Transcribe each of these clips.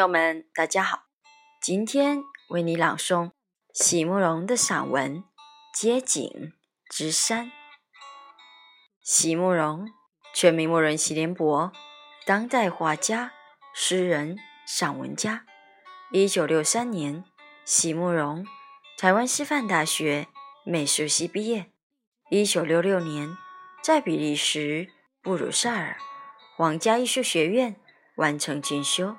朋友们，大家好，今天为你朗诵席慕容的散文《街景之山》。席慕容，全名慕容席联博，当代画家、诗人、散文家。一九六三年，席慕容台湾师范大学美术系毕业。一九六六年，在比利时布鲁塞尔皇家艺术学院完成进修。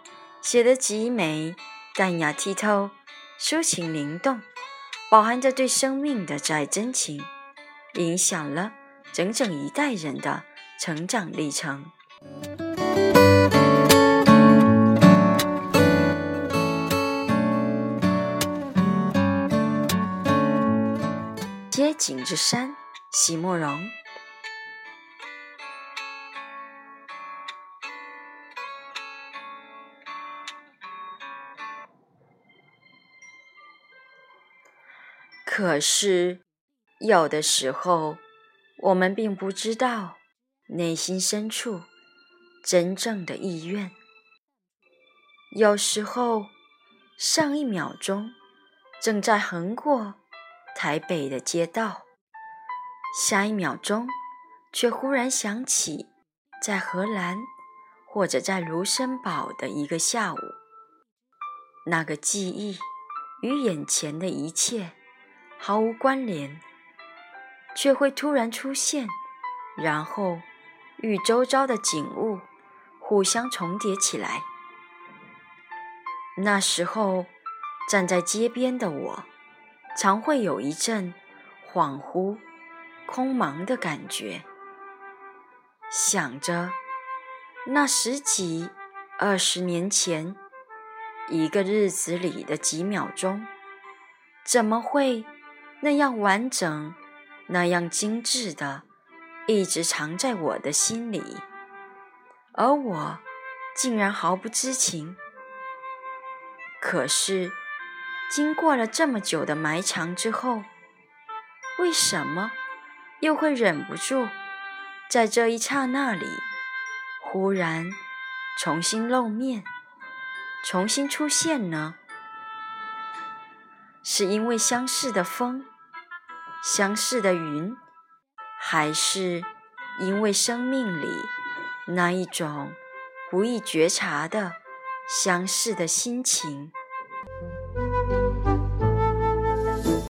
写得极美、淡雅剔透、抒情灵动，饱含着对生命的挚爱真情，影响了整整一代人的成长历程。街景之山，席慕容。可是，有的时候，我们并不知道内心深处真正的意愿。有时候，上一秒钟正在横过台北的街道，下一秒钟却忽然想起在荷兰或者在卢森堡的一个下午，那个记忆与眼前的一切。毫无关联，却会突然出现，然后与周遭的景物互相重叠起来。那时候，站在街边的我，常会有一阵恍惚、空茫的感觉，想着那十几、二十年前一个日子里的几秒钟，怎么会？那样完整，那样精致的，一直藏在我的心里，而我竟然毫不知情。可是，经过了这么久的埋藏之后，为什么又会忍不住在这一刹那里，忽然重新露面，重新出现呢？是因为相似的风？相似的云，还是因为生命里那一种不易觉察的相似的心情。